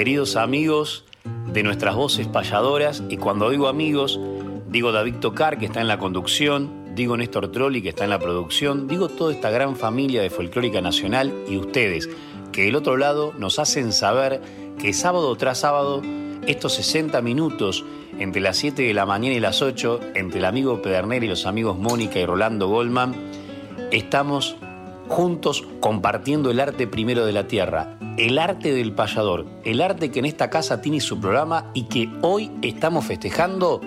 Queridos amigos de nuestras voces payadoras. Y cuando digo amigos, digo David Tocar, que está en la conducción, digo Néstor Trolli, que está en la producción, digo toda esta gran familia de Folclórica Nacional y ustedes, que del otro lado nos hacen saber que sábado tras sábado, estos 60 minutos entre las 7 de la mañana y las 8, entre el amigo Pedernera y los amigos Mónica y Rolando Goldman, estamos juntos compartiendo el arte primero de la tierra, el arte del payador, el arte que en esta casa tiene su programa y que hoy estamos festejando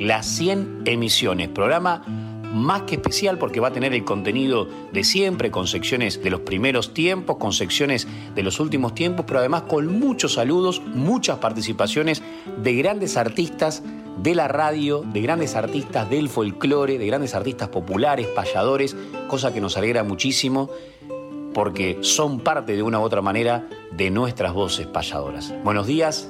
las 100 emisiones. Programa más que especial porque va a tener el contenido de siempre, con secciones de los primeros tiempos, con secciones de los últimos tiempos, pero además con muchos saludos, muchas participaciones de grandes artistas de la radio, de grandes artistas del folclore, de grandes artistas populares, payadores, cosa que nos alegra muchísimo porque son parte de una u otra manera de nuestras voces payadoras. Buenos días,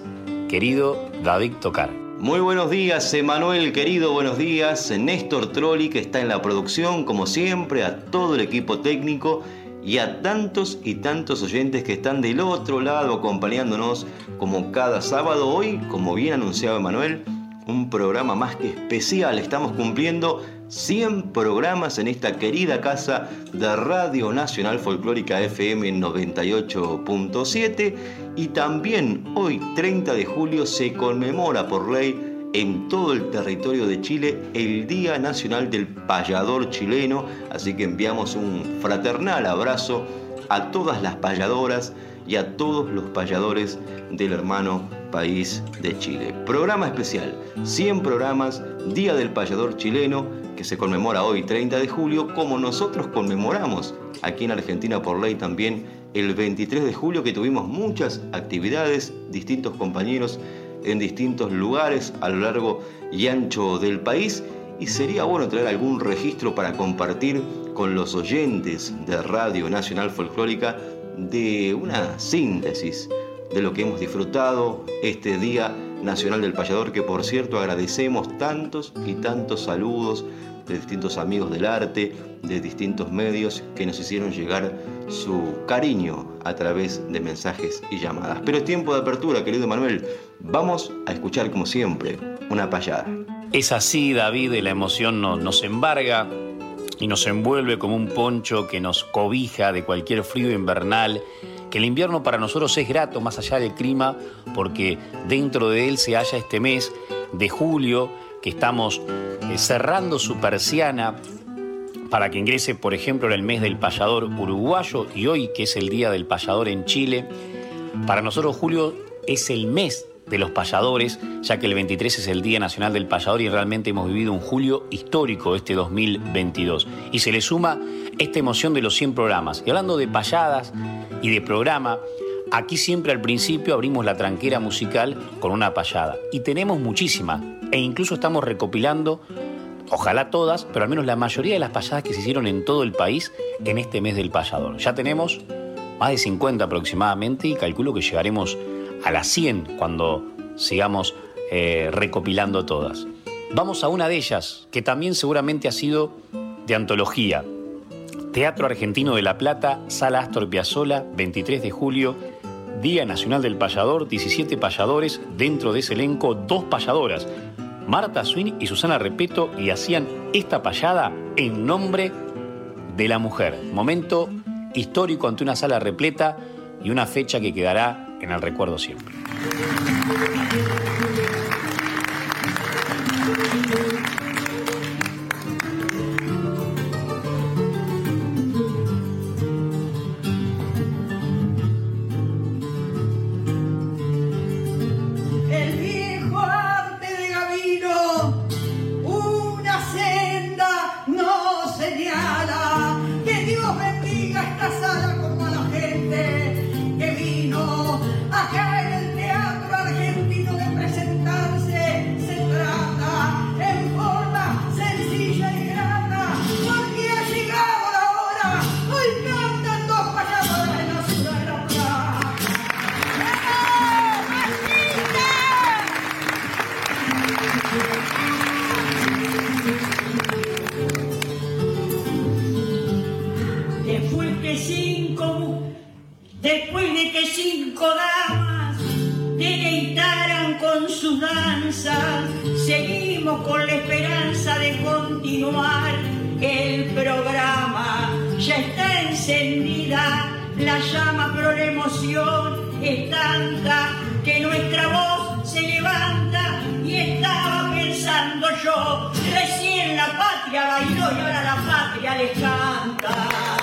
querido David Tocar. Muy buenos días, Emanuel, querido, buenos días. Néstor Trolli, que está en la producción, como siempre, a todo el equipo técnico y a tantos y tantos oyentes que están del otro lado acompañándonos como cada sábado. Hoy, como bien anunciado Emanuel, un programa más que especial. Estamos cumpliendo 100 programas en esta querida casa de Radio Nacional Folclórica FM 98.7 y también hoy 30 de julio se conmemora por ley en todo el territorio de Chile el Día Nacional del Payador Chileno, así que enviamos un fraternal abrazo a todas las payadoras y a todos los payadores del hermano país de Chile. Programa especial, 100 programas, Día del Payador Chileno, que se conmemora hoy 30 de julio, como nosotros conmemoramos aquí en Argentina por ley también el 23 de julio, que tuvimos muchas actividades, distintos compañeros en distintos lugares a lo largo y ancho del país. Y sería bueno traer algún registro para compartir con los oyentes de Radio Nacional Folclórica de una síntesis de lo que hemos disfrutado este Día Nacional del Payador, que por cierto agradecemos tantos y tantos saludos de distintos amigos del arte, de distintos medios que nos hicieron llegar su cariño a través de mensajes y llamadas. Pero es tiempo de apertura, querido Manuel. Vamos a escuchar como siempre una payada. Es así, David, y la emoción no, nos embarga y nos envuelve como un poncho que nos cobija de cualquier frío invernal, el invierno para nosotros es grato más allá del clima, porque dentro de él se halla este mes de julio, que estamos eh, cerrando su persiana para que ingrese, por ejemplo, en el mes del payador uruguayo y hoy, que es el Día del Payador en Chile. Para nosotros julio es el mes de los payadores, ya que el 23 es el Día Nacional del Payador y realmente hemos vivido un julio histórico este 2022. Y se le suma esta emoción de los 100 programas. Y hablando de payadas y de programa, aquí siempre al principio abrimos la tranquera musical con una payada. Y tenemos muchísimas, e incluso estamos recopilando, ojalá todas, pero al menos la mayoría de las payadas que se hicieron en todo el país en este mes del payador. Ya tenemos más de 50 aproximadamente y calculo que llegaremos a las 100 cuando sigamos eh, recopilando todas. Vamos a una de ellas, que también seguramente ha sido de antología. Teatro Argentino de La Plata, Sala Astor Piazzolla, 23 de julio, Día Nacional del Payador, 17 payadores, dentro de ese elenco dos payadoras, Marta Swin y Susana Repeto, y hacían esta payada en nombre de la mujer. Momento histórico ante una sala repleta y una fecha que quedará en el recuerdo siempre. Deleitaran con sus danzas, seguimos con la esperanza de continuar el programa. Ya está encendida la llama, pero la emoción es tanta que nuestra voz se levanta y estaba pensando yo, recién la patria bailó y ahora la patria les canta.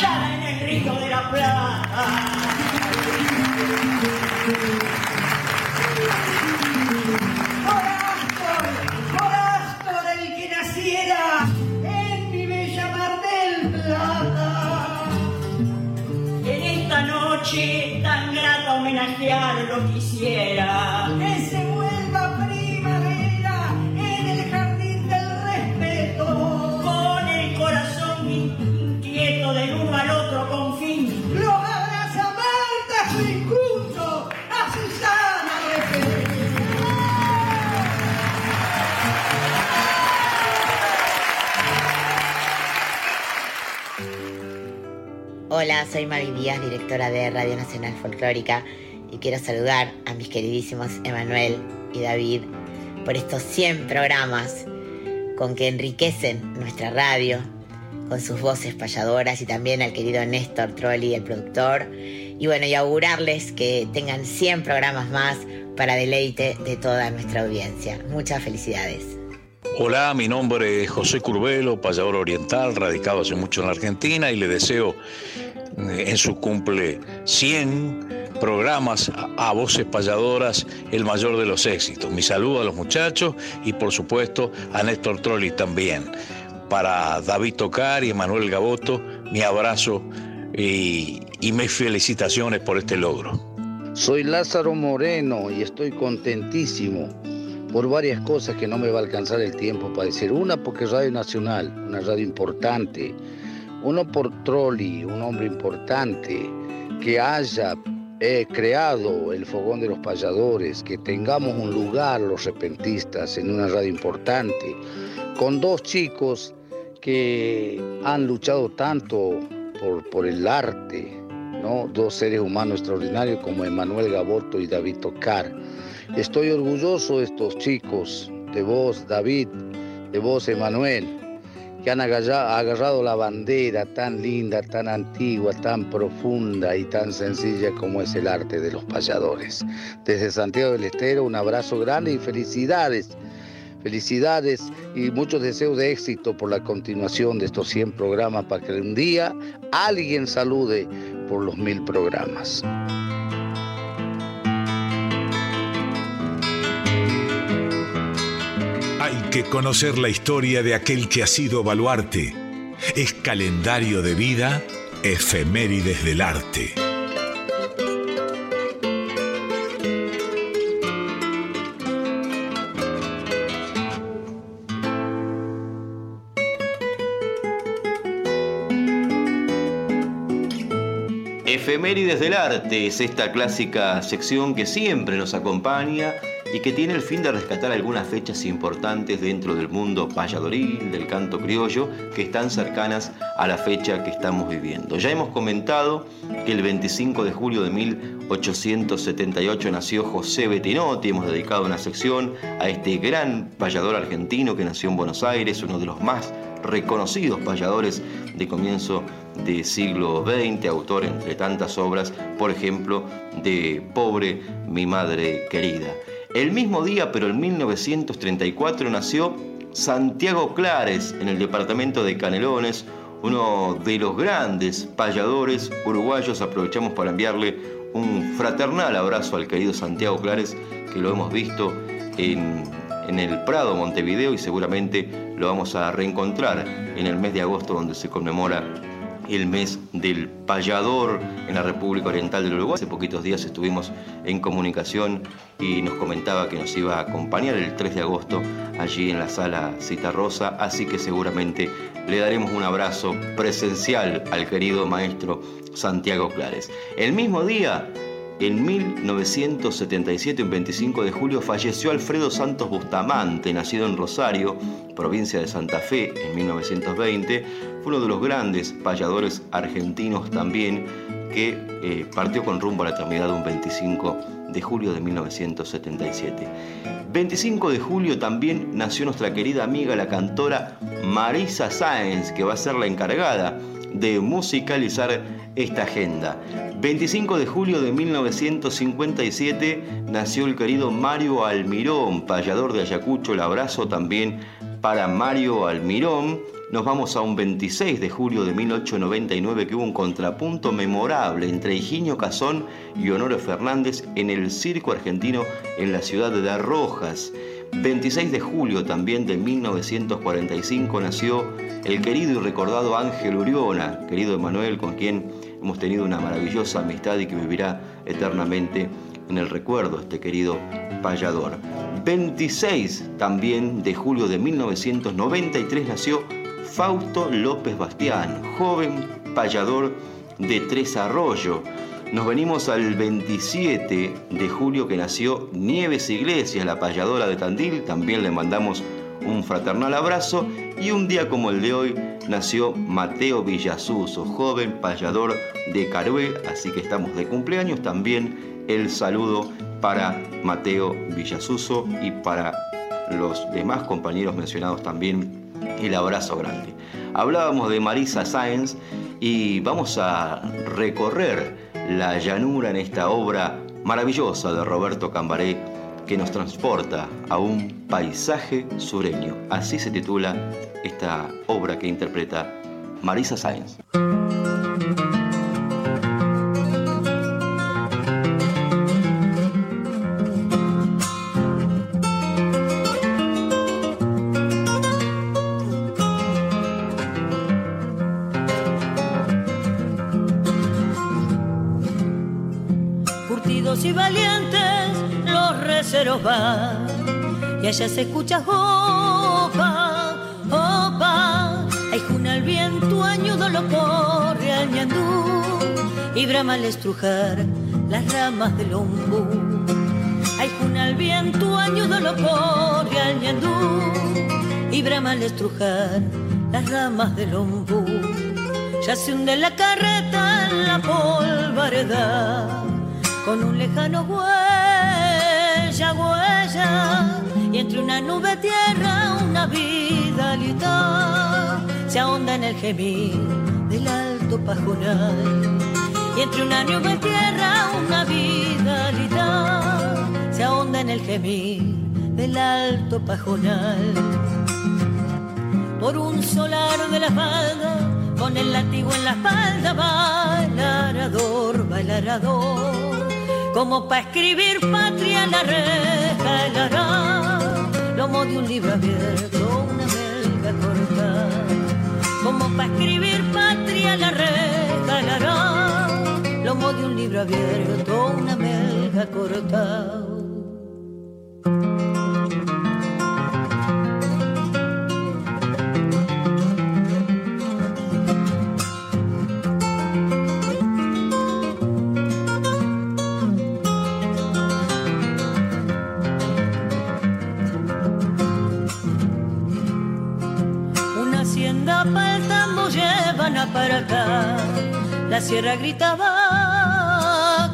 Ya En el río de la plata, Jorastro, Jorastro del que naciera en mi bella Mar del Plata, en esta noche tan grata homenajear lo quisiera. Soy Mavi Díaz, directora de Radio Nacional Folclórica, y quiero saludar a mis queridísimos Emanuel y David por estos 100 programas con que enriquecen nuestra radio, con sus voces payadoras y también al querido Néstor Trolli, el productor. Y bueno, y augurarles que tengan 100 programas más para deleite de toda nuestra audiencia. Muchas felicidades. Hola, mi nombre es José Curbelo, payador oriental, radicado hace mucho en la Argentina y le deseo en su cumple 100 programas a, voces payadoras el mayor de los éxitos. Mi saludo a los muchachos y por supuesto a Néstor Trolli también. Para David Tocar y Emanuel Gaboto, mi abrazo y, y mis felicitaciones por este logro. Soy Lázaro Moreno y estoy contentísimo por varias cosas que no me va a alcanzar el tiempo para decir. Una porque Radio Nacional, una radio importante. Uno por Trolli, un hombre importante, que haya eh, creado el Fogón de los Payadores, que tengamos un lugar los repentistas en una radio importante, con dos chicos que han luchado tanto por, el arte, ¿no? dos seres humanos extraordinarios como Emanuel Gaboto y David Tocar. Estoy orgulloso de estos chicos, de vos David, de vos Emanuel, que han agarrado la bandera tan linda, tan antigua, tan profunda y tan sencilla como es el arte de los payadores. Desde Santiago del Estero, un abrazo grande y felicidades. Felicidades y muchos deseos de éxito por la continuación de estos 100 programas para que un día alguien salude por los mil programas. Que conocer la historia de aquel que ha sido baluarte. Es calendario de vida, efemérides del arte. Efemérides del arte es esta clásica sección que siempre nos acompaña y que tiene el fin de rescatar algunas fechas importantes dentro del mundo payadoril, del canto criollo, que están cercanas a la fecha que estamos viviendo. Ya hemos comentado que el 25 de julio de 1878 nació José Bettinotti, hemos dedicado una sección a este gran payador argentino que nació en Buenos Aires, uno de los más reconocidos payadores de comienzo del siglo XX, autor entre tantas obras, por ejemplo, de Pobre mi madre querida. El mismo día, pero en 1934, nació Santiago Clares en el departamento de Canelones, uno de los grandes payadores uruguayos. Aprovechamos para enviarle un fraternal abrazo al querido Santiago Clares, que lo hemos visto en, en el Prado, Montevideo, y seguramente lo vamos a reencontrar en el mes de agosto, donde se conmemora el mes del payador en la República Oriental del Uruguay. Hace poquitos días estuvimos en comunicación y nos comentaba que nos iba a acompañar el 3 de agosto allí en la sala Cita Rosa, así que seguramente le daremos un abrazo presencial al querido maestro Santiago Clares. El mismo día en 1977, un 25 de julio, falleció Alfredo Santos Bustamante, nacido en Rosario, provincia de Santa Fe, en 1920. Fue uno de los grandes payadores argentinos también, que eh, partió con rumbo a la eternidad un 25 de julio de 1977. 25 de julio también nació nuestra querida amiga, la cantora Marisa Sáenz, que va a ser la encargada de musicalizar esta agenda. 25 de julio de 1957 nació el querido Mario Almirón, payador de Ayacucho. El abrazo también para Mario Almirón. Nos vamos a un 26 de julio de 1899 que hubo un contrapunto memorable entre Higinio Cazón y Honore Fernández en el Circo Argentino en la ciudad de Rojas. 26 de julio también de 1945 nació el querido y recordado Ángel Uriona, querido Emanuel, con quien hemos tenido una maravillosa amistad y que vivirá eternamente en el recuerdo este querido payador. 26 también de julio de 1993 nació Fausto López Bastián, joven payador de Tres Arroyo. Nos venimos al 27 de julio que nació Nieves Iglesias, la payadora de Tandil, también le mandamos un fraternal abrazo. Y un día como el de hoy nació Mateo Villasuso, joven payador de Carué, así que estamos de cumpleaños. También el saludo para Mateo Villasuso y para los demás compañeros mencionados también. El abrazo grande. Hablábamos de Marisa Sáenz y vamos a recorrer la llanura en esta obra maravillosa de Roberto Cambaré que nos transporta a un paisaje sureño. Así se titula esta obra que interpreta Marisa Sáenz. Y allá se escucha opa, opa, hay juna el viento añudo lo corre al ñandú y brama al estrujar las ramas del ombú. Hay juna el viento añudo lo corre al ñandú y brama al estrujar las ramas del ombú. Ya se hunde la carreta en la polvareda con un lejano huella, huella, y entre una nube tierra una vidalidad se ahonda en el gemir del alto pajonal. Y entre una nube tierra una vidalidad se ahonda en el gemir del alto pajonal. Por un solar de la falda, con el látigo en la espalda, bailarador, bailarador como para escribir patria la reja helará, lomo de un libro abierto, una melga corta, como para escribir patria la reja helará, lomo de un libro abierto, una melga corta. Para acá. La sierra gritaba,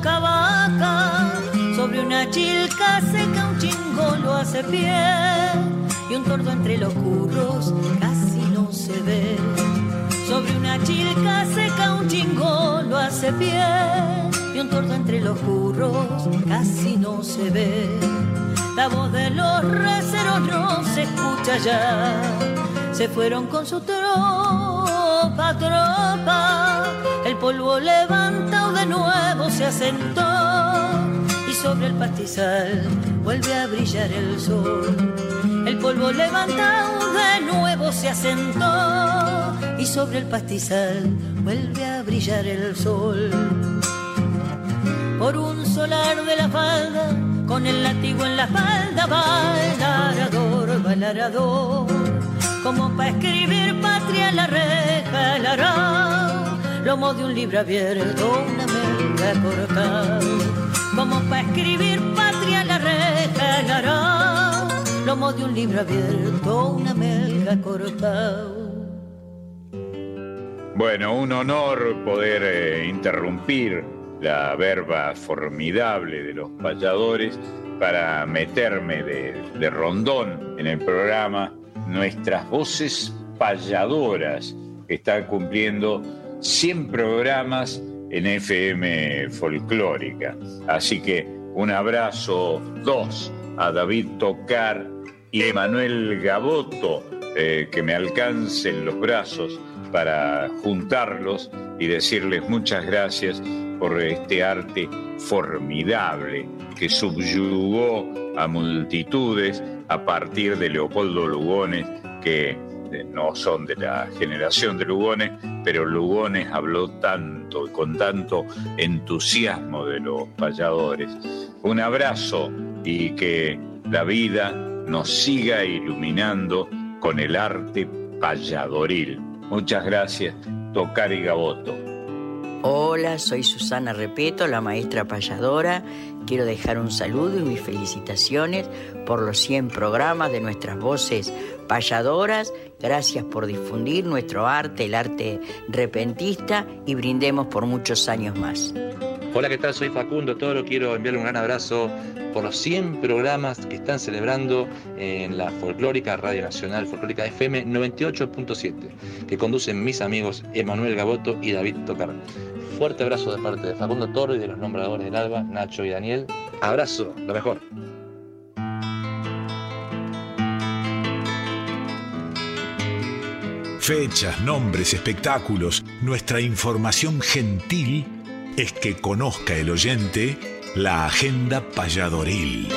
vaca, sobre una chilca seca un chingo lo hace pie y un tordo entre los curros casi no se ve. Sobre una chilca seca un chingo lo hace pie y un tordo entre los curros casi no se ve. La voz de los receros no se escucha ya, se fueron con su tropa, tropa. El polvo levantado de nuevo se asentó y sobre el pastizal vuelve a brillar el sol. El polvo levantado de nuevo se asentó y sobre el pastizal vuelve a brillar el sol. Por un solar de la falda con el látigo en la espalda, bailarador, bailarador, como para escribir patria la reja hará, lomo de un libro abierto, una melga cortada, como para escribir patria la reja hará, lomo de un libro abierto, una melga cortada. Bueno, un honor poder eh, interrumpir la verba formidable de los payadores para meterme de, rondón en el programa Nuestras Voces Payadoras, que está cumpliendo 100 programas en FM folclórica. Así que un abrazo, dos, a David Tocar y Emanuel Gaboto, eh, que me alcancen los brazos para juntarlos y decirles muchas gracias por este arte formidable que subyugó a multitudes a partir de Leopoldo Lugones, que eh, no son de la generación de Lugones, pero Lugones habló tanto y con tanto entusiasmo de los payadores. Un abrazo y que la vida nos siga iluminando con el arte payadoril. Muchas gracias, Tocar y Gaboto. Hola, soy Susana Repeto, la maestra payadora. Quiero dejar un saludo y mis felicitaciones por los 100 programas de nuestras voces payadoras. Gracias por difundir nuestro arte, el arte repentista, y brindemos por muchos años más. Hola, ¿qué tal? Soy Facundo Toro. Quiero enviarle un gran abrazo por los 100 programas que están celebrando en la folclórica Radio Nacional, folclórica FM 98.7, que conducen mis amigos Emanuel Gaboto y David Tocar. Fuerte abrazo de parte de Facundo Toro y de los nombradores del Alba, Nacho y Daniel. Abrazo, lo mejor. Fechas, nombres, espectáculos, nuestra información gentil es que conozca el oyente la agenda payadoril.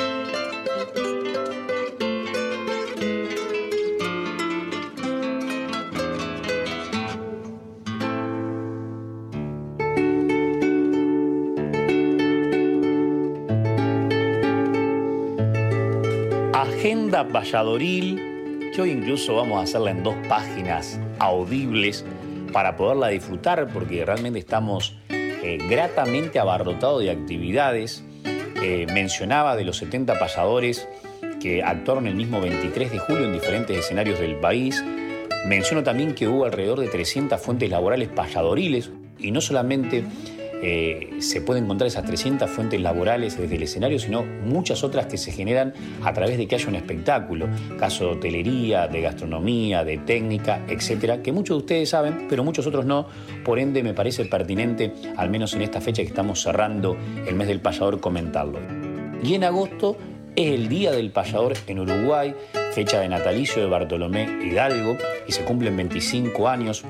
Agenda Valladoril, que hoy incluso vamos a hacerla en dos páginas audibles para poderla disfrutar, porque realmente estamos eh, gratamente abarrotado de actividades. Eh, mencionaba de los 70 pasadores que actuaron el mismo 23 de julio en diferentes escenarios del país. Menciono también que hubo alrededor de 300 fuentes laborales payadoriles y no solamente eh, se pueden encontrar esas 300 fuentes laborales desde el escenario, sino muchas otras que se generan a través de que haya un espectáculo, caso de hotelería, de gastronomía, de técnica, etcétera, que muchos de ustedes saben, pero muchos otros no, por ende me parece pertinente, al menos en esta fecha que estamos cerrando el mes del payador, comentarlo. Y en agosto es el Día del Payador en Uruguay, fecha de natalicio de Bartolomé Hidalgo, y se cumplen 25 años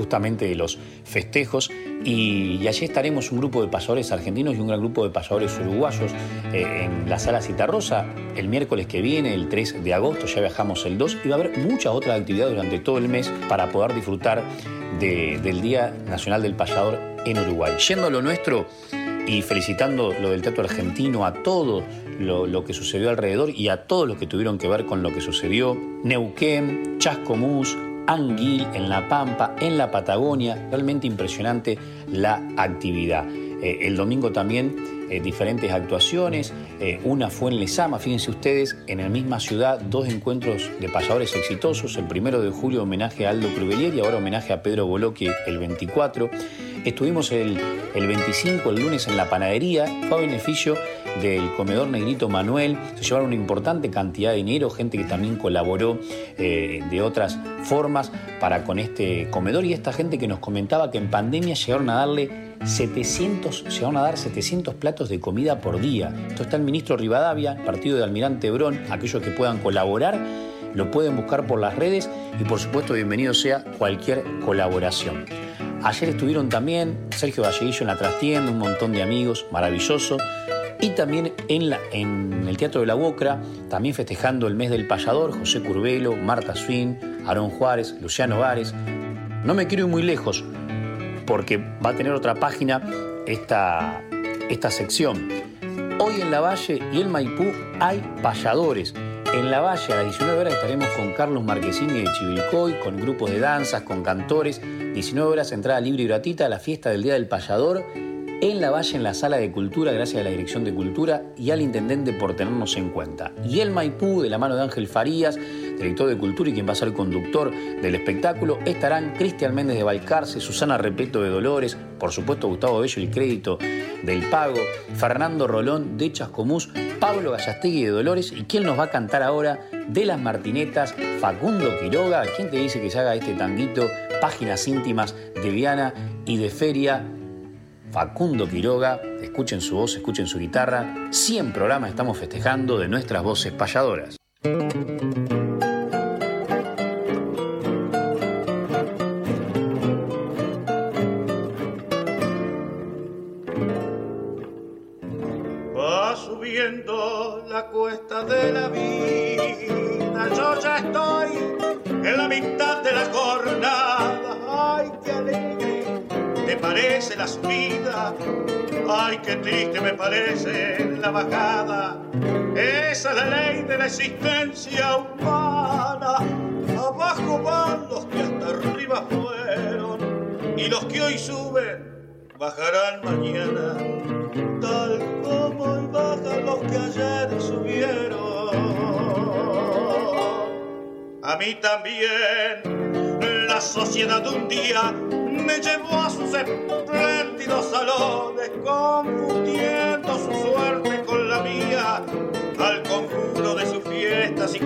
justamente de los festejos y, allí estaremos un grupo de pasadores argentinos y un gran grupo de pasadores uruguayos eh, en la sala Citarrosa el miércoles que viene, el 3 de agosto, ya viajamos el 2 y va a haber muchas otras actividades durante todo el mes para poder disfrutar del Día Nacional del Payador en Uruguay. Yendo a lo nuestro y felicitando lo del teatro argentino a todo lo, lo, que sucedió alrededor y a todos los que tuvieron que ver con lo que sucedió. Neuquén, Chascomús, Anguil, en La Pampa, en la Patagonia. Realmente impresionante la actividad. Eh, el domingo también eh, diferentes actuaciones. Eh, una fue en Lesama, fíjense ustedes, en la misma ciudad, dos encuentros de pasadores exitosos. El primero de julio, homenaje a Aldo Crubelier y ahora homenaje a Pedro Boloqui el 24. Estuvimos el, el 25, el lunes, en la panadería. Fue a beneficio del comedor Negrito Manuel. Se llevaron una importante cantidad de dinero, gente que también colaboró eh, de otras formas para con este comedor y esta gente que nos comentaba que en pandemia llegaron a darle 700, llegaron a dar 700 platos de comida por día. Esto está el ministro Rivadavia, partido de Almirante Brón, aquellos que puedan colaborar lo pueden buscar por las redes y por supuesto bienvenido sea cualquier colaboración. Ayer estuvieron también Sergio Valleguillo en la trastienda, un montón de amigos, maravilloso. Y también en, en el Teatro de la Bocra, también festejando el mes del payador, José Curbelo, Marta Swin, Aarón Juárez, Luciano Vares. No me quiero ir muy lejos, porque va a tener otra página esta, esta sección. Hoy en La Valle y el Maipú hay payadores. En La Valle a las 19 horas estaremos con Carlos Marquesini de Chivilcoy, con grupos de danzas, con cantores. 19 horas entrada libre y gratuita a la fiesta del Día del Payador en la Valle, en la Sala de Cultura, gracias a la Dirección de Cultura y al Intendente por tenernos en cuenta. Y el Maipú, de la mano de Ángel Farías, director de Cultura y quien va a ser conductor del espectáculo, estarán Cristian Méndez de Balcarce, Susana Repeto de Dolores, por supuesto Gustavo Bello el crédito del pago, Fernando Rolón de Chascomús, Pablo Gallastegui de Dolores y quien nos va a cantar ahora de las Martinetas, Facundo Quiroga, quien te dice que se haga este tanguito, páginas íntimas de Viana y de Feria Facundo Quiroga, escuchen su voz, escuchen su guitarra. 100 programas estamos festejando de nuestras voces payadoras. Esa es la ley de la existencia humana. Abajo van los que hasta arriba fueron y los que hoy suben bajarán mañana, tal como hoy bajan los que ayer subieron. A mí también la sociedad un día me llevó a sus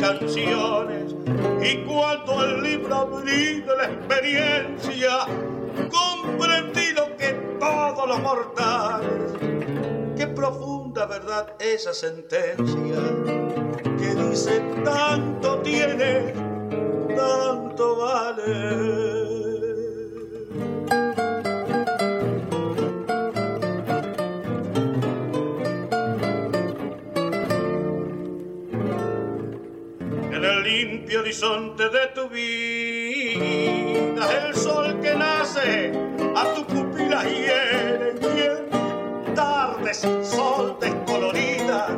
canciones. Y cuando el libro abrí de la experiencia, comprendí lo que todos los mortales. Qué profunda verdad esa sentencia que dice tanto tiene, tanto vale. Horizonte de tu vida, el sol que nace a tu pupila hiere y en tarde sin sol descolorida.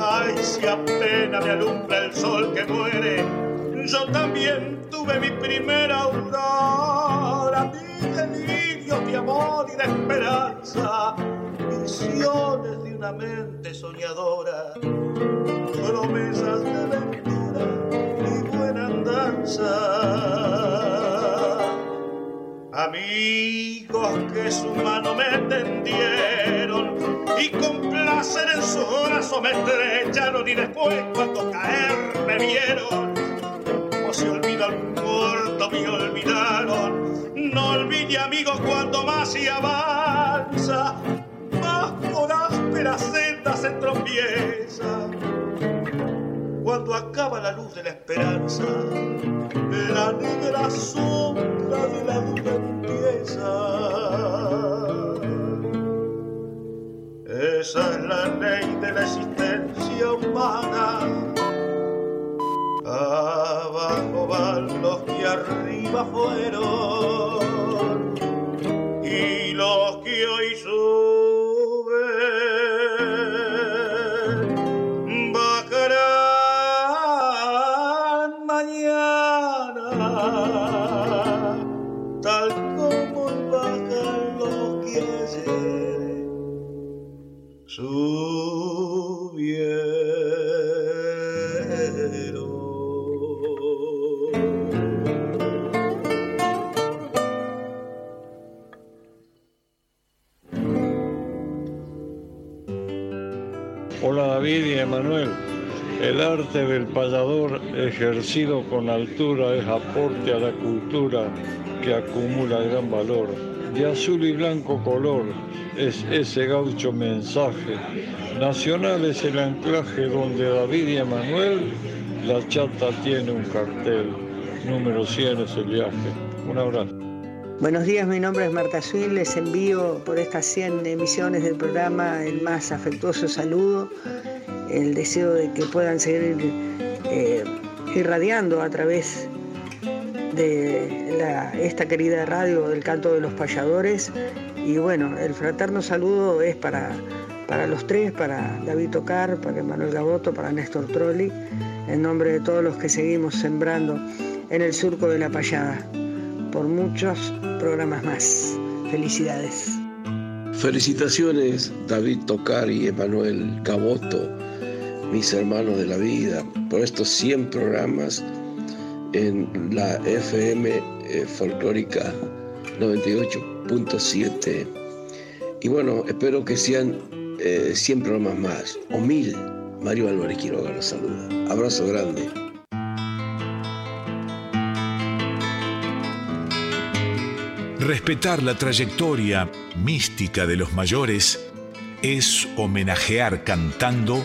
Ay, si apenas me alumbra el sol que muere, yo también tuve mi primera aurora, mi delirio de amor y de esperanza, visiones de una mente soñadora, promesas de Amigos que su mano me tendieron y con placer en su brazo me estrecharon y después cuando caer me vieron. Como se olvida el muerto, me olvidaron. No olvide amigos cuando más se avanza, más por ásperas sendas se tropieza cuando acaba la luz de la esperanza, la negra sombra de la duda empieza. Esa es la ley de la existencia humana. Abajo van los que arriba fueron y los que hoy suben El arte del payador ejercido con altura es aporte a la cultura que acumula gran valor. De azul y blanco color es ese gaucho mensaje. Nacional es el anclaje donde David y Emanuel la chata tiene un cartel. Número 100 es el viaje. Un abrazo. Buenos días, mi nombre es Marta Swin, les envío por estas 100 emisiones del programa el más afectuoso saludo el deseo de que puedan seguir eh, irradiando a través de esta querida radio del canto de los payadores. Y bueno, el fraterno saludo es para, para los tres, para David Tocar, para Manuel Gaboto, para Néstor Trolli, en nombre de todos los que seguimos sembrando en el surco de la payada, por muchos programas más. Felicidades. Felicitaciones David Tocar y Emanuel Gaboto mis hermanos de la vida, por estos 100 programas en la FM eh, folclórica 98.7. Y bueno, espero que sean 100 eh, programas más, o mil. Mario Álvarez Quiroga los saluda. Abrazo grande. Respetar la trayectoria mística de los mayores es homenajear cantando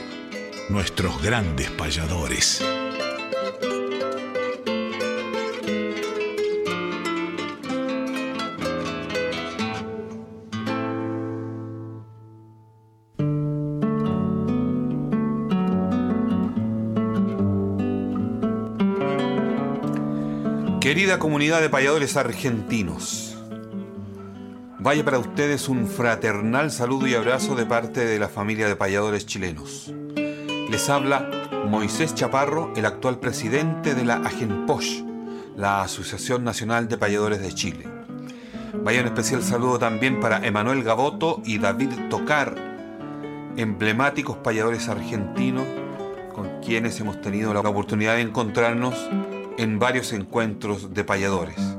nuestros grandes payadores. Querida comunidad de payadores argentinos, vaya para ustedes un fraternal saludo y abrazo de parte de la familia de payadores chilenos. Les habla Moisés Chaparro, el actual presidente de la AGENPOSH, la Asociación Nacional de Payadores de Chile. Vaya un especial saludo también para Emanuel Gaboto y David Tocar, emblemáticos payadores argentinos con quienes hemos tenido la oportunidad de encontrarnos en varios encuentros de payadores.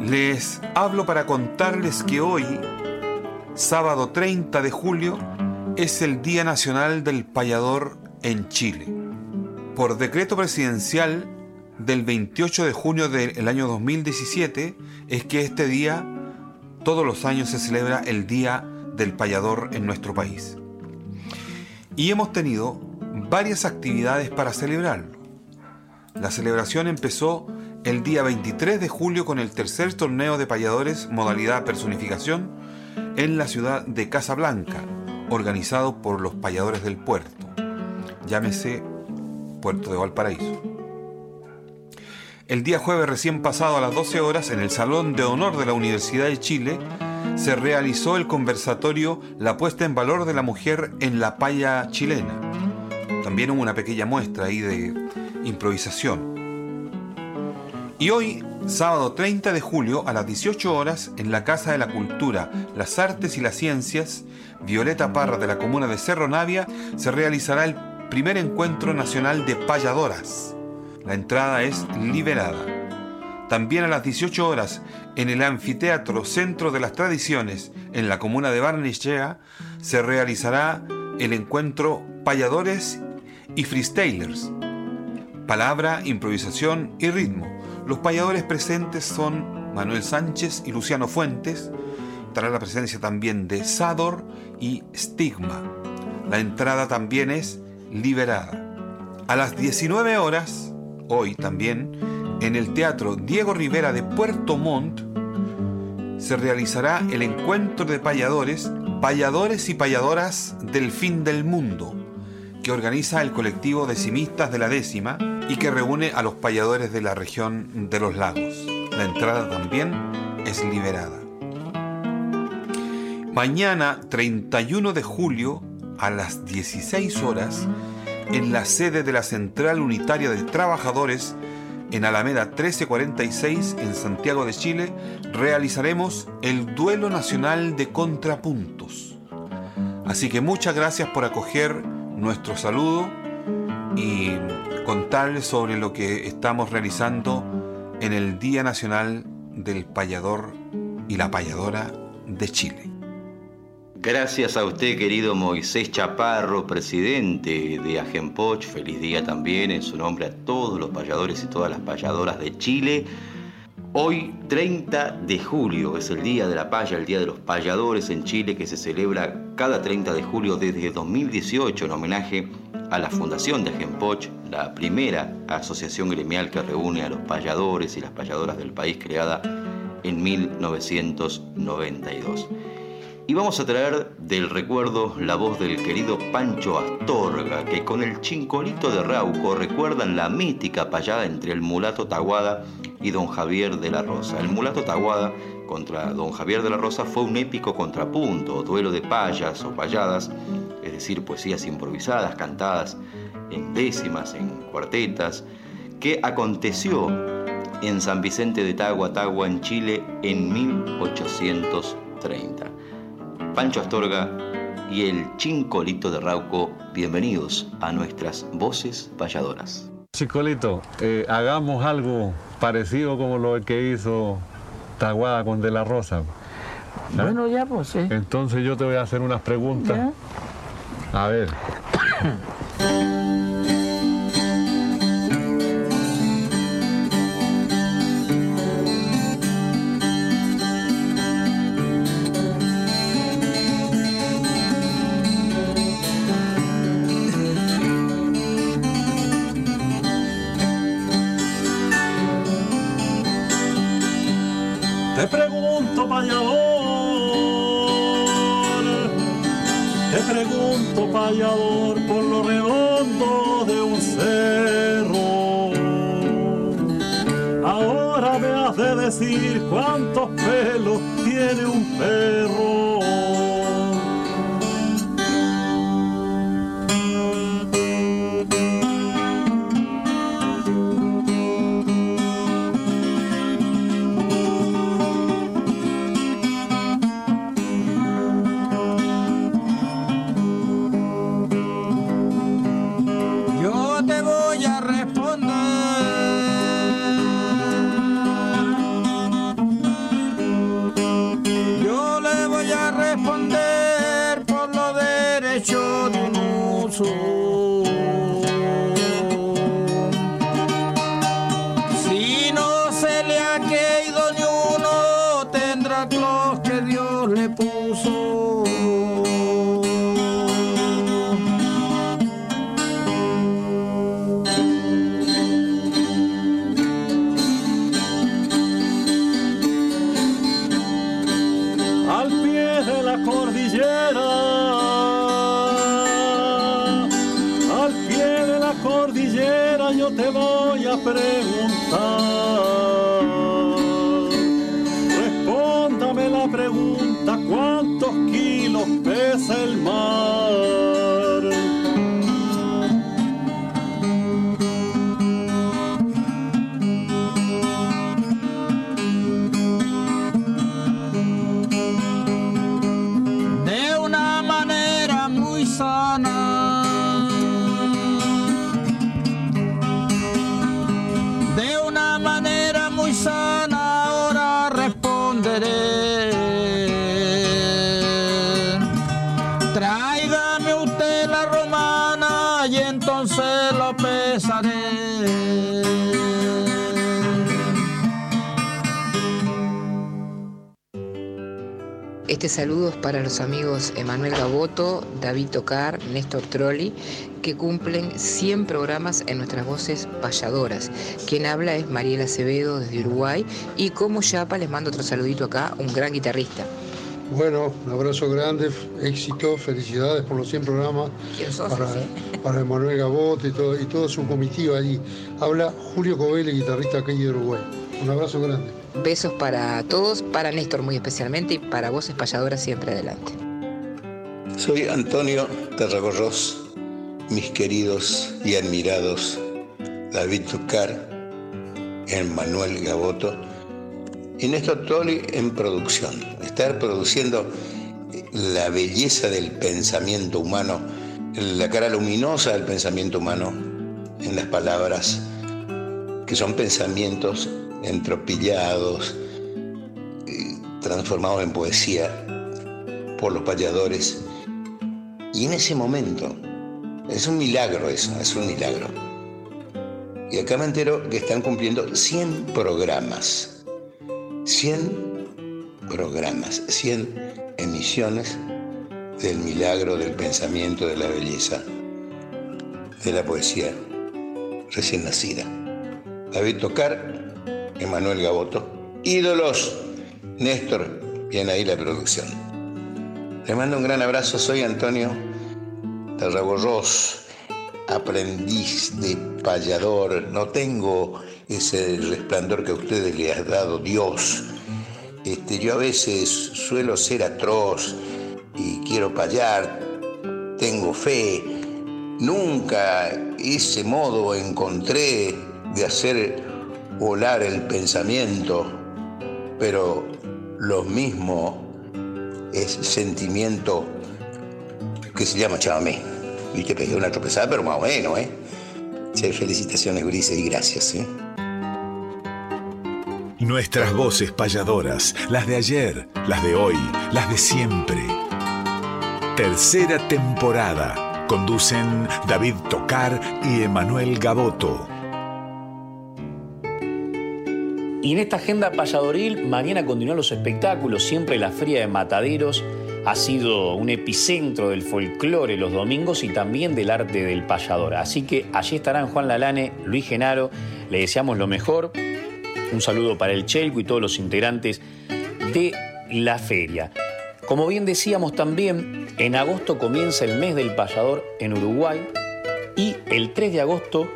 Les hablo para contarles que hoy sábado 30 de julio, es el Día Nacional del Payador en Chile. Por decreto presidencial del 28 de junio del año 2017 es que este día todos los años se celebra el Día del Payador en nuestro país. Y hemos tenido varias actividades para celebrarlo. La celebración empezó el día 23 de julio con el tercer torneo de payadores modalidad personificación en la ciudad de Casablanca, organizado por los payadores del puerto. Llámese Puerto de Valparaíso. El día jueves recién pasado a las 12 horas en el Salón de Honor de la Universidad de Chile se realizó el conversatorio La puesta en valor de la mujer en la paya chilena. También hubo una pequeña muestra ahí de improvisación. Y hoy, sábado 30 de julio, a las 18 horas, en la Casa de la Cultura, las Artes y las Ciencias, Violeta Parra de la comuna de Cerro Navia, se realizará el primer encuentro nacional de payadoras. La entrada es liberada. También a las 18 horas, en el Anfiteatro Centro de las Tradiciones, en la comuna de Barnechea, se realizará el encuentro Payadores y Freestylers. Palabra, improvisación y ritmo los payadores presentes son Manuel Sánchez y Luciano Fuentes. La presencia también de Sador y Stigma. La entrada también es liberada. A las 19 horas, hoy también, en el Teatro Diego Rivera de Puerto Montt, se realizará el encuentro de payadores, payadores y payadoras del fin del mundo, que organiza el colectivo Decimistas de la Décima y que reúne a los payadores de la región de los lagos. La entrada también es liberada. Mañana 31 de julio a las 16 horas, en la sede de la Central Unitaria de Trabajadores, en Alameda 1346, en Santiago de Chile, realizaremos el Duelo Nacional de Contrapuntos. Así que muchas gracias por acoger nuestro saludo y contarles sobre lo que estamos realizando en el Día Nacional del Payador y la Payadora de Chile. Gracias a usted, querido Moisés Chaparro, presidente de Agenpoch. Feliz día también en su nombre a todos los payadores y todas las payadoras de Chile. Hoy, 30 de julio, es el Día de la Paya, el Día de los Payadores en Chile, que se celebra cada 30 de julio desde 2018 en homenaje a la Fundación de Agenpoch, la primera asociación gremial que reúne a los payadores y las payadoras del país creada en 1992. Y vamos a traer del recuerdo la voz del querido Pancho Astorga, que con el chincolito de Rauco recuerdan la mítica payada entre el mulato Taguada y don Javier de la Rosa. El mulato Taguada contra don Javier de la Rosa fue un épico contrapunto, duelo de payas o payadas, es decir, poesías improvisadas, cantadas en décimas, en cuartetas, que aconteció en San Vicente de Tagua, Tagua, en Chile, en 1830. Pancho Astorga y el Chincolito de Rauco, bienvenidos a nuestras voces payadoras. Chincolito, eh, hagamos algo parecido como lo que hizo Taguada con De la Rosa. Bueno, ya pues sí. Entonces yo te voy a hacer unas preguntas. A ver. decir cuántos Saludo es para los amigos Emanuel Gaboto, David Tocar, Néstor Trolli, que cumplen 100 programas en nuestras voces payadoras. Quien habla es Mariela Acevedo desde Uruguay y como Yapa les mando otro saludito acá, un gran guitarrista. Bueno, un abrazo grande, éxito, felicidades por los 100 programas ¿Quién sos, para, Emanuel Gaboto y todo, y su comitiva allí. Habla Julio Covelli, guitarrista aquí de Uruguay. Un abrazo grande. Besos para todos, para Néstor muy especialmente y para voces payadoras siempre adelante. Soy Antonio Tarragorros, mis queridos y admirados David Tucar, Emmanuel Gaboto y Néstor Trolli en producción. Estar produciendo la belleza del pensamiento humano, la cara luminosa del pensamiento humano en las palabras, que son pensamientos entropillados, transformados en poesía por los payadores. Y en ese momento, es un milagro eso, es un milagro. Y acá me entero que están cumpliendo 100 programas. 100 programas, 100 emisiones del milagro del pensamiento, de la belleza, de la poesía recién nacida. David Tocar, Emanuel Gaboto, ídolos, Néstor, bien ahí la producción. Le mando un gran abrazo, soy Antonio Tarragorros, aprendiz de payador, no tengo ese resplandor que a ustedes le ha dado Dios. Este, yo a veces suelo ser atroz y quiero payar, tengo fe. Nunca ese modo encontré de hacer volar el pensamiento, pero lo mismo es sentimiento que se llama chamamé. Viste, pegué una tropezada, pero más o menos, ¿eh? Sí, felicitaciones, Grises, y gracias, ¿eh? Nuestras voces payadoras, las de ayer, las de hoy, las de siempre. Tercera temporada. Conducen David Tocar y Emanuel Gaboto. Y en esta agenda payadoril, mañana continúan los espectáculos, siempre la Feria de Mataderos ha sido un epicentro del folclore los domingos y también del arte del payador. Así que allí estarán Juan Lalane, Luis Genaro, le deseamos lo mejor. Un saludo para el Chelco y todos los integrantes de la feria. Como bien decíamos también, en agosto comienza el mes del payador en Uruguay y el 3 de agosto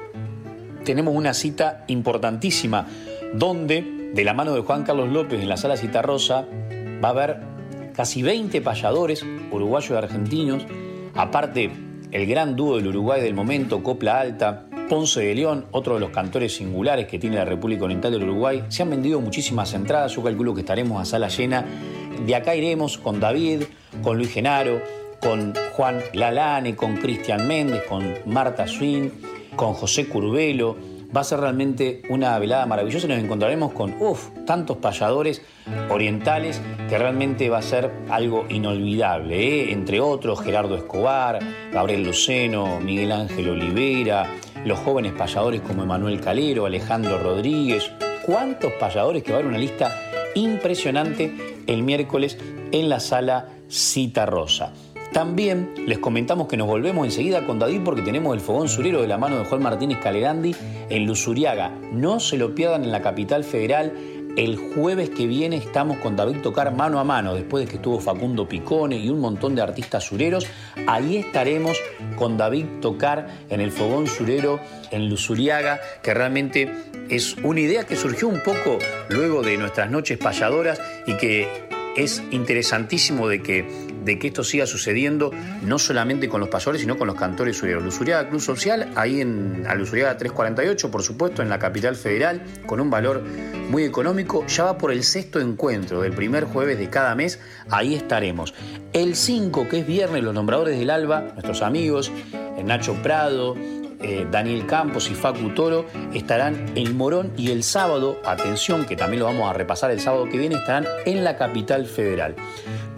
tenemos una cita importantísima donde, de la mano de Juan Carlos López en la sala Citarrosa, va a haber casi 20 payadores uruguayos y argentinos, aparte el gran dúo del Uruguay del momento, Copla Alta, Ponce de León, otro de los cantores singulares que tiene la República Oriental del Uruguay. Se han vendido muchísimas entradas, yo calculo que estaremos a sala llena. De acá iremos con David, con Luis Genaro, con Juan Lalane, con Cristian Méndez, con Marta Swin, con José Curvelo, Va a ser realmente una velada maravillosa y nos encontraremos con, uff, tantos payadores orientales que realmente va a ser algo inolvidable. ¿eh? Entre otros, Gerardo Escobar, Gabriel Luceno, Miguel Ángel Olivera, los jóvenes payadores como Emanuel Calero, Alejandro Rodríguez. ¿Cuántos payadores que va a haber una lista impresionante el miércoles en la sala Cita Rosa? También les comentamos que nos volvemos enseguida con David porque tenemos el fogón surero de la mano de Juan Martínez Calerandi en Lusuriaga. No se lo pierdan en la capital federal. El jueves que viene estamos con David Tocar mano a mano, después de que estuvo Facundo Picone y un montón de artistas sureros. Ahí estaremos con David Tocar en el Fogón Surero en Lusuriaga, que realmente es una idea que surgió un poco luego de nuestras noches payadoras y que es interesantísimo de que de que esto siga sucediendo no solamente con los payadores, sino con los cantores sureros. Lusuriaga Club Social, ahí en Lusuriaga 348, por supuesto, en la capital federal, con un valor muy económico. Ya va por el sexto encuentro del primer jueves de cada mes, ahí estaremos. El 5, que es viernes, los nombradores del Alba, nuestros amigos, eh, Nacho Prado, eh, Daniel Campos y Facu Toro estarán el Morón y el sábado, atención que también lo vamos a repasar el sábado que viene, estarán en la capital federal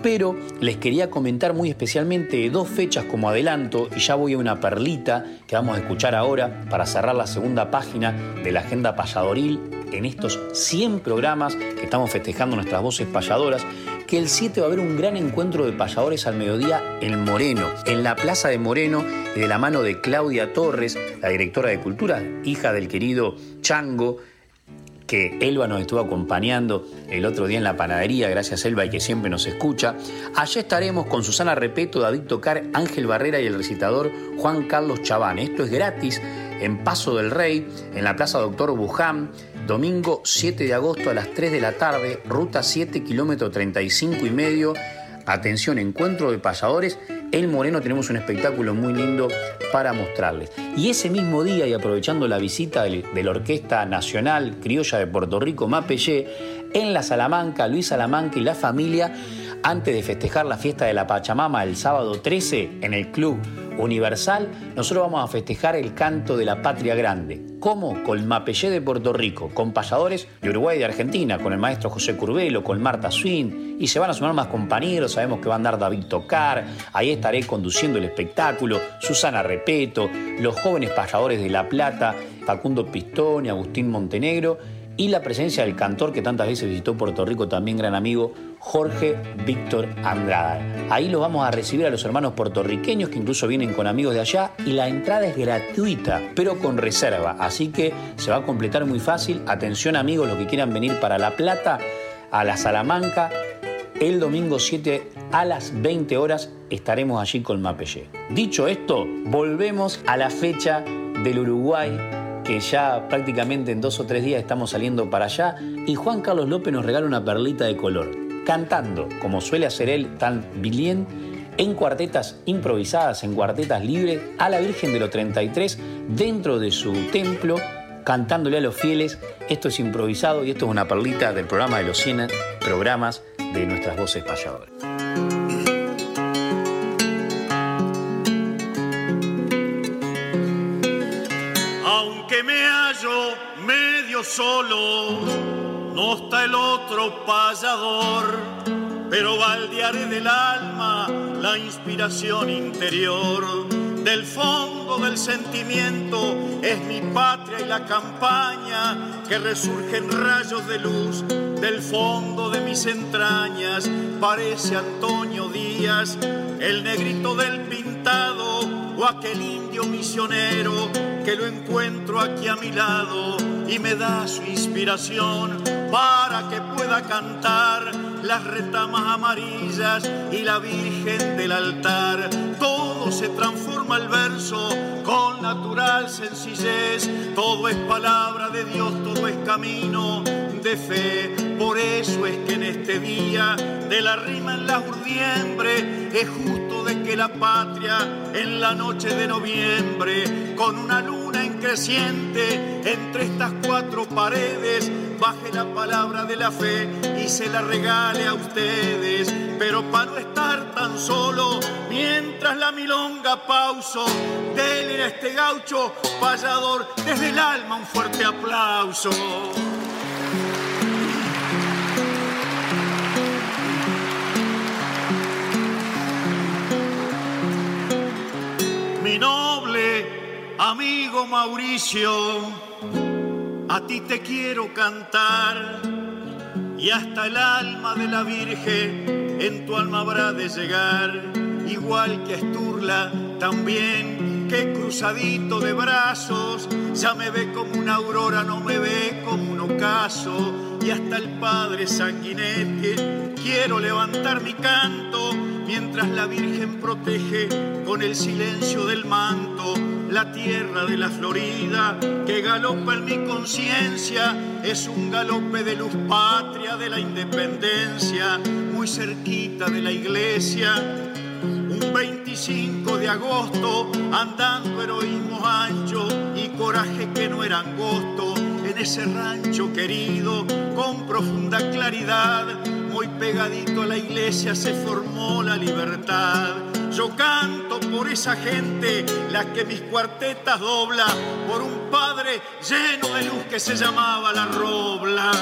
pero les quería comentar muy especialmente dos fechas como adelanto y ya voy a una perlita que vamos a escuchar ahora para cerrar la segunda página de la agenda payadoril en estos 100 programas que estamos festejando nuestras voces payadoras, que el 7 va a haber un gran encuentro de payadores al mediodía en Moreno, en la Plaza de Moreno, de la mano de Claudia Torres, la directora de Cultura, hija del querido Chango, que Elba nos estuvo acompañando el otro día en la panadería, gracias Elba y que siempre nos escucha. Allá estaremos con Susana Repeto, David Tocar, Ángel Barrera y el recitador Juan Carlos Chaván. Esto es gratis en Paso del Rey, en la Plaza Doctor Buján, domingo 7 de agosto a las 3 de la tarde, ruta 7, kilómetro 35 y medio. Atención, encuentro de pasadores en Moreno tenemos un espectáculo muy lindo para mostrarles. Y ese mismo día, y aprovechando la visita de la Orquesta Nacional Criolla de Puerto Rico, Mapellé, en la Salamanca, Luis Salamanca y la familia, antes de festejar la fiesta de la Pachamama el sábado 13 en el Club Universal, nosotros vamos a festejar el canto de la patria grande. ¿Cómo? Con Mapellé de Puerto Rico, con payadores de Uruguay y de Argentina, con el maestro José Curvelo, con Marta Swin, y se van a sumar más compañeros, sabemos que va a andar David Tocar, ahí estaré conduciendo el espectáculo, Susana Repeto, los jóvenes payadores de La Plata, Facundo Pistón y Agustín Montenegro, y la presencia del cantor que tantas veces visitó Puerto Rico, también gran amigo, Jorge Víctor Andrada. Ahí los vamos a recibir a los hermanos puertorriqueños que incluso vienen con amigos de allá y la entrada es gratuita, pero con reserva, así que se va a completar muy fácil. Atención amigos, los que quieran venir para La Plata, a la Salamanca, el domingo 7 a las 20 horas estaremos allí con Mapellé. Dicho esto, volvemos a la fecha del Uruguay que ya prácticamente en dos o tres días estamos saliendo para allá, y Juan Carlos López nos regala una perlita de color, cantando, como suele hacer él tan bilien, en cuartetas improvisadas, en cuartetas libres, a la Virgen de los 33 dentro de su templo, cantándole a los fieles. Esto es improvisado y esto es una perlita del programa de los 100 programas de nuestras voces payadoras. Solo, no está el otro payador, pero baldearé del alma la inspiración interior. Del fondo del sentimiento es mi patria y la campaña que resurgen rayos de luz. Del fondo de mis entrañas parece Antonio Díaz, el negrito del pintado o aquel indio misionero que lo encuentro aquí a mi lado y me da su inspiración para que pueda cantar las retamas amarillas y la Virgen del altar. Todo se transforma al verso con natural sencillez. Todo es palabra de Dios, todo es camino de fe. Por eso es que en este día de la rima en la urdiembre es justo de que la patria en la noche de noviembre con una luna en creciente entre estas cuatro paredes baje la palabra de la fe y se la regale a ustedes. Pero para no estar tan solo, mientras la milonga pauso, dele a este gaucho payador desde el alma un fuerte aplauso. Noble amigo Mauricio, a ti te quiero cantar y hasta el alma de la Virgen en tu alma habrá de llegar, igual que Esturla también, que cruzadito de brazos, ya me ve como una aurora, no me ve como un ocaso, y hasta el Padre Sanguinete quiero levantar mi canto mientras la Virgen protege con el silencio del manto la tierra de la Florida que galopa en mi conciencia es un galope de luz patria de la independencia muy cerquita de la iglesia. Un 25 de agosto andando heroísmo ancho y coraje que no era angosto en ese rancho querido con profunda claridad muy pegadito a la iglesia se formó la libertad. Yo canto por esa gente, la que mis cuartetas dobla, por un padre lleno de luz que se llamaba la Robla.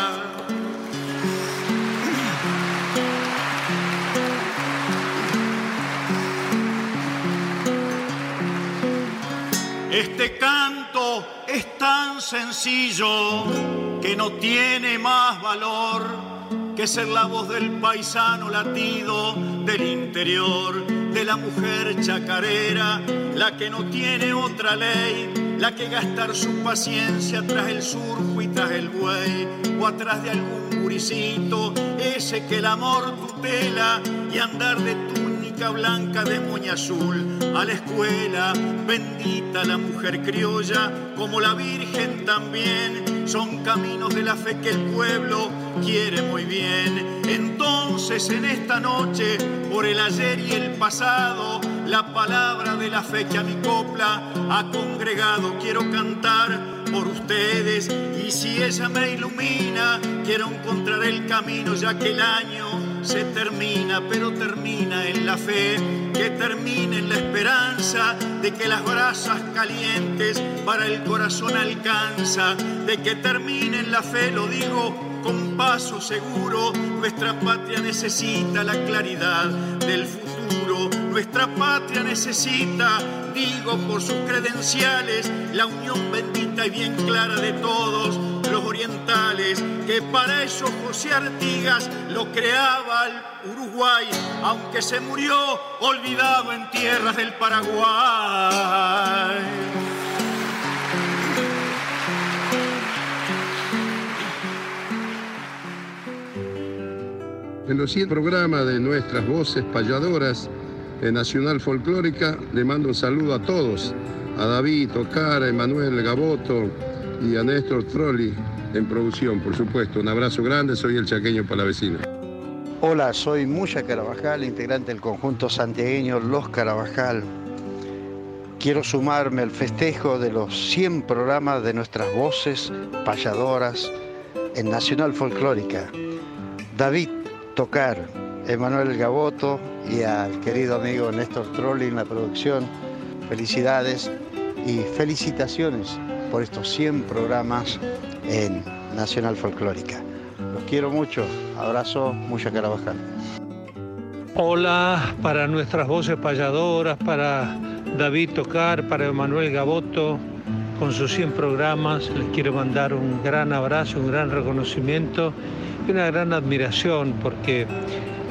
Este canto es tan sencillo que no tiene más valor que ser la voz del paisano latido del interior, de la mujer chacarera, la que no tiene otra ley, la que gastar su paciencia tras el surco y tras el buey, o atrás de algún muricito, ese que el amor tutela y andar de túnica blanca de moña azul. A la escuela, bendita la mujer criolla, como la Virgen también, son caminos de la fe que el pueblo quiere muy bien. Entonces en esta noche, por el ayer y el pasado, la palabra de la fe que a mi copla ha congregado, quiero cantar por ustedes y si ella me ilumina, quiero encontrar el camino ya que el año se termina, pero termina en la fe, que termine en la esperanza de que las brasas calientes para el corazón alcanza, de que termine en la fe, lo digo con paso seguro, nuestra patria necesita la claridad del futuro, nuestra patria necesita, digo por sus credenciales, la unión bendita y bien clara de todos los orientales, que para eso José Artigas lo creaba al Uruguay, aunque se murió olvidado en tierras del Paraguay. En los 100 programas de nuestras voces payadoras de Nacional Folclórica, le mando un saludo a todos, a David, Tocar, a Emanuel Gaboto y a Néstor Trolli en producción, por supuesto. Un abrazo grande, soy el chaqueño palavecino. Hola, soy Muya Carabajal, integrante del conjunto santiagueño Los Carabajal. Quiero sumarme al festejo de los 100 programas de nuestras voces payadoras en Nacional Folclórica. David Tocar, Emanuel Gaboto y al querido amigo Néstor Trolli en la producción. Felicidades y felicitaciones por estos 100 programas en Nacional Folclórica. Los quiero mucho. Abrazo, Mucha Carabajal. Hola para nuestras voces payadoras, para David Tocar, para Emanuel Gaboto, con sus 100 programas. Les quiero mandar un gran abrazo, un gran reconocimiento y una gran admiración, porque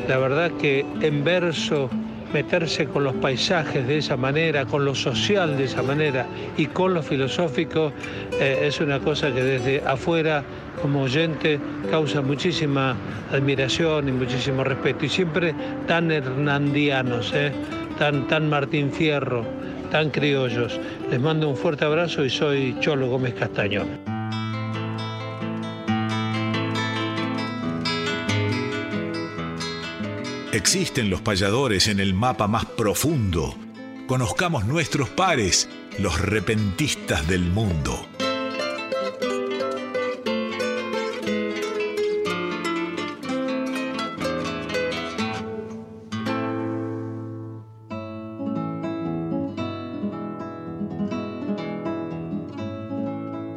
la verdad que en verso meterse con los paisajes de esa manera, con lo social de esa manera y con lo filosófico eh, es una cosa que desde afuera como oyente causa muchísima admiración y muchísimo respeto y siempre tan hernandianos, eh, tan, tan Martín Fierro, tan criollos. Les mando un fuerte abrazo y soy Cholo Gómez Castaño. Existen los payadores en el mapa más profundo. Conozcamos nuestros pares, los repentistas del mundo.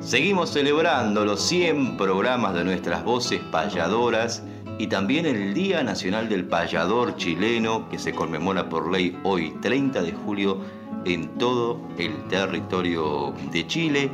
Seguimos celebrando los 100 programas de nuestras voces payadoras y también el Día Nacional del Payador chileno que se conmemora por ley hoy 30 de julio en todo el territorio de Chile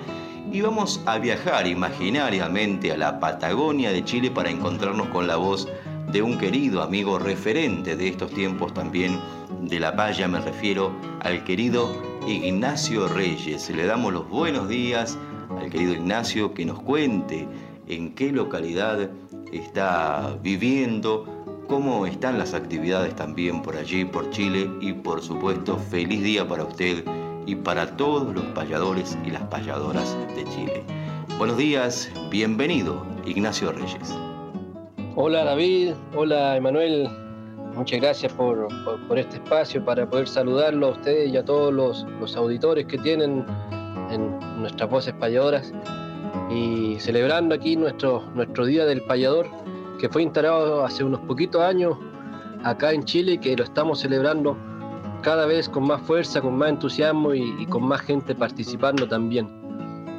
y vamos a viajar imaginariamente a la Patagonia de Chile para encontrarnos con la voz de un querido amigo referente de estos tiempos también de la paya, me refiero al querido Ignacio Reyes. Le damos los buenos días al querido Ignacio que nos cuente en qué localidad está viviendo, cómo están las actividades también por allí, por Chile y por supuesto feliz día para usted y para todos los payadores y las payadoras de Chile. Buenos días, bienvenido Ignacio Reyes. Hola David, hola Emanuel, muchas gracias por, este espacio para poder saludarlo a ustedes y a todos los, auditores que tienen en nuestras voces payadoras y celebrando aquí nuestro, nuestro Día del Payador que fue instalado hace unos poquitos años acá en Chile y que lo estamos celebrando cada vez con más fuerza, con más entusiasmo y, con más gente participando también.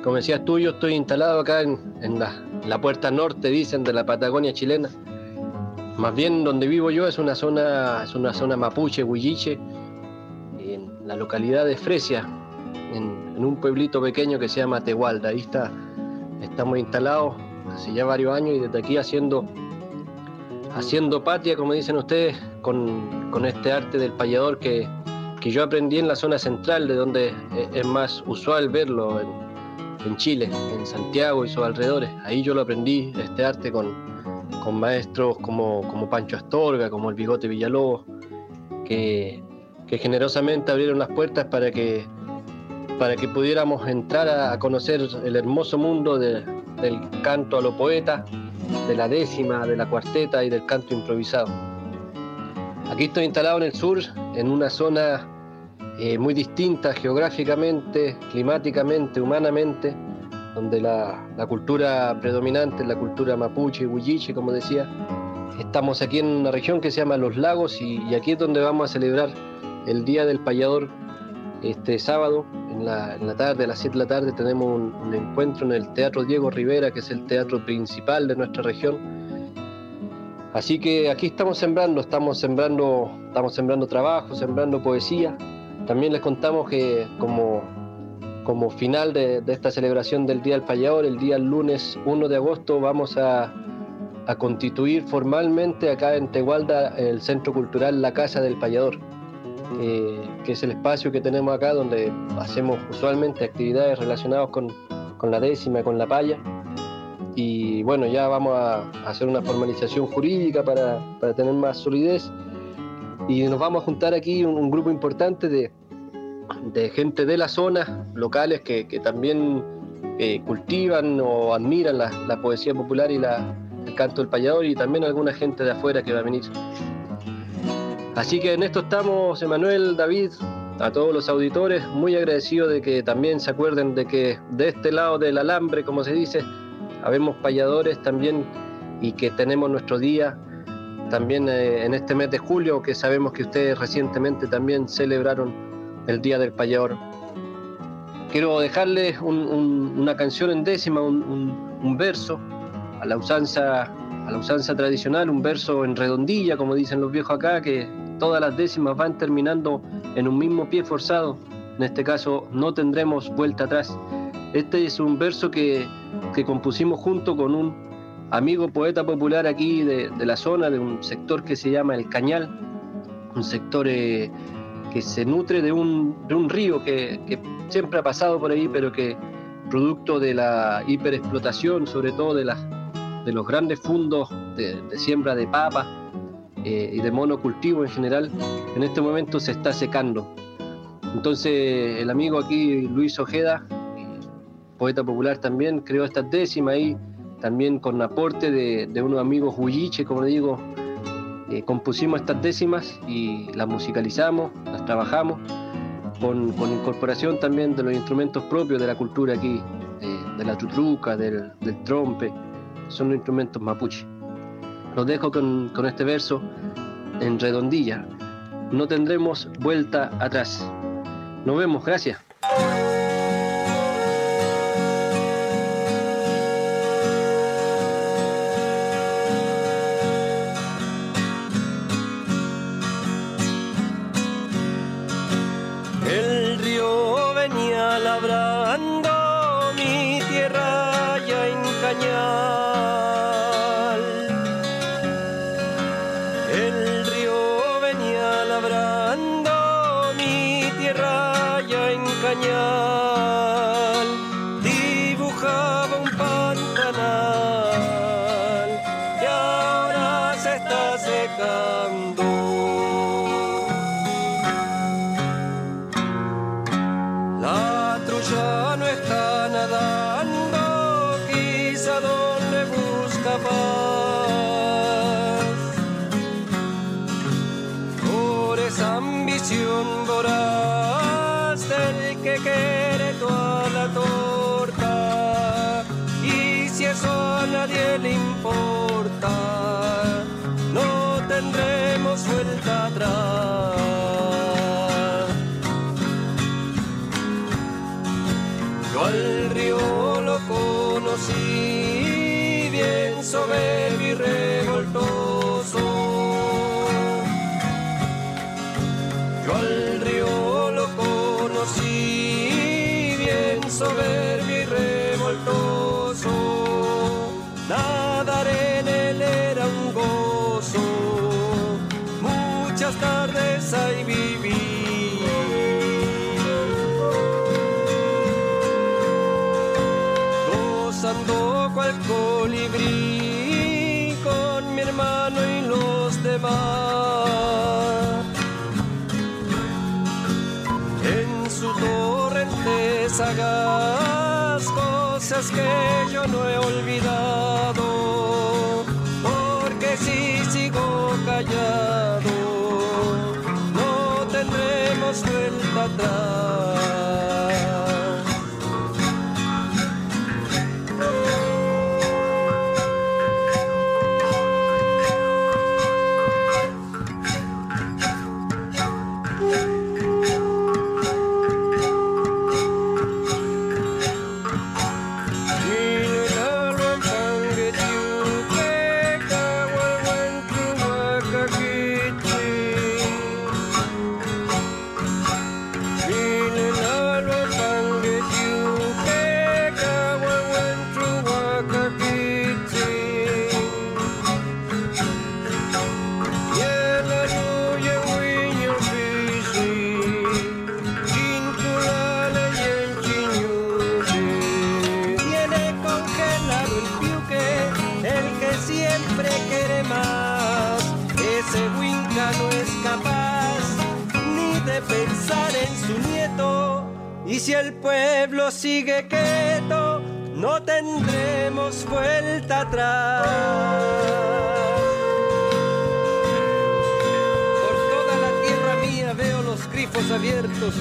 Como decías tú, yo estoy instalado acá en, la, puerta norte, dicen, de la Patagonia chilena. Más bien donde vivo yo es una zona, es una zona mapuche, huilliche, en la localidad de Fresia, en, un pueblito pequeño que se llama Tehualda. Ahí está, estamos instalados hace ya varios años y desde aquí haciendo, haciendo patria, como dicen ustedes, con, este arte del payador que, yo aprendí en la zona central, de donde es más usual verlo en, Chile, en Santiago y sus alrededores. Ahí yo lo aprendí, este arte, con, maestros como, como Pancho Astorga, como el Bigote Villalobos, que, generosamente abrieron las puertas para que, para que pudiéramos entrar a, conocer el hermoso mundo del canto a lo poeta, de la décima, de la cuarteta y del canto improvisado. Aquí estoy instalado en el sur, en una zona eh, muy distinta geográficamente, climáticamente, humanamente, donde la, cultura predominante es la cultura mapuche, huilliche, como decía. Estamos aquí en una región que se llama Los Lagos y, aquí es donde vamos a celebrar el Día del Payador este sábado, en la, tarde, a las 7 de la tarde, tenemos un, encuentro en el Teatro Diego Rivera, que es el teatro principal de nuestra región Así que aquí estamos sembrando, estamos sembrando, estamos sembrando trabajo, sembrando poesía. También les contamos que como, como final de, esta celebración del Día del Payador, el día lunes 1 de agosto vamos a, constituir formalmente acá en Tehualda el Centro Cultural La Casa del Payador, que es el espacio que tenemos acá donde hacemos usualmente actividades relacionadas con, con la décima, con la paya y bueno, ya vamos a hacer una formalización jurídica para, tener más solidez y nos vamos a juntar aquí un, grupo importante de, gente de la zona, locales que, también eh, cultivan o admiran la, poesía popular y el canto del payador y también alguna gente de afuera que va a venir. Así que en esto estamos, Emanuel, David, a todos los auditores, muy agradecidos de que también se acuerden de que de este lado del alambre, como se dice, habemos payadores también y que tenemos nuestro día también eh, en este mes de julio, que sabemos que ustedes recientemente también celebraron el Día del Payador. Quiero dejarles una canción en décima, un, verso a la, usanza, a la usanza tradicional, un verso en redondilla, como dicen los viejos acá, que todas las décimas van terminando en un mismo pie forzado. En este caso, no tendremos vuelta atrás. Este es un verso que, compusimos junto con un amigo poeta popular aquí de, la zona, de un sector que se llama El Cañal, un sector eh, que se nutre de un, río que, siempre ha pasado por ahí, pero que producto de la hiperexplotación, sobre todo de, de los grandes fundos de, siembra de papa eh, y de monocultivo en general, en este momento se está secando. Entonces el amigo aquí, Luis Ojeda, poeta popular también, creó esta décima ahí, también con aporte de, unos amigos huilliche, como digo, eh, compusimos estas décimas y las musicalizamos, las trabajamos, con, incorporación también de los instrumentos propios de la cultura aquí, de, la tutruca, del, trompe, son instrumentos mapuche. Los dejo con, con este verso en redondilla. No tendremos vuelta atrás. Nos vemos, gracias. Tendremos vuelta atrás. Torrente sagaz, cosas que Y si el pueblo sigue quieto, no tendremos vuelta atrás. Por toda la tierra mía veo los grifos abiertos,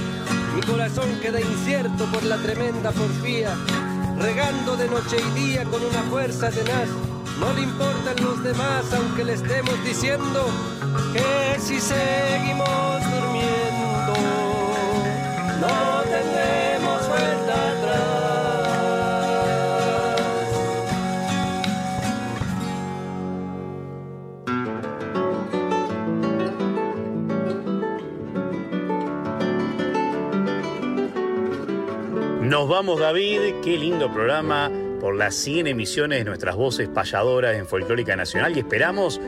mi corazón queda incierto por la tremenda porfía, regando de noche y día con una fuerza tenaz. No le importan los demás, aunque le estemos diciendo que si seguimos durmiendo, no Nos vamos, David. Qué lindo programa por las 100 emisiones de nuestras voces payadoras en Folclórica Nacional y esperamos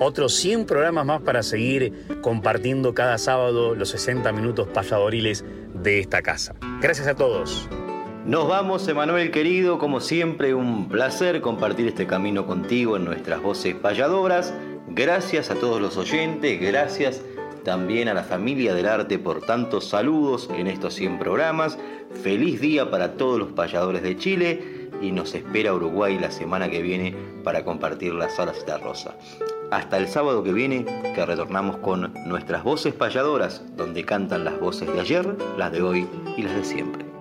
otros 100 programas más para seguir compartiendo cada sábado los 60 minutos payadoriles de esta casa. Gracias a todos. Nos vamos, Emanuel querido, como siempre, un placer compartir este camino contigo en nuestras voces payadoras. Gracias a todos los oyentes, gracias también a la familia del arte por tantos saludos en estos 100 programas. Feliz día para todos los payadores de Chile y nos espera Uruguay la semana que viene para compartir las horas de rosa. Hasta el sábado que viene, que retornamos con nuestras voces payadoras, donde cantan las voces de ayer, las de hoy y las de siempre.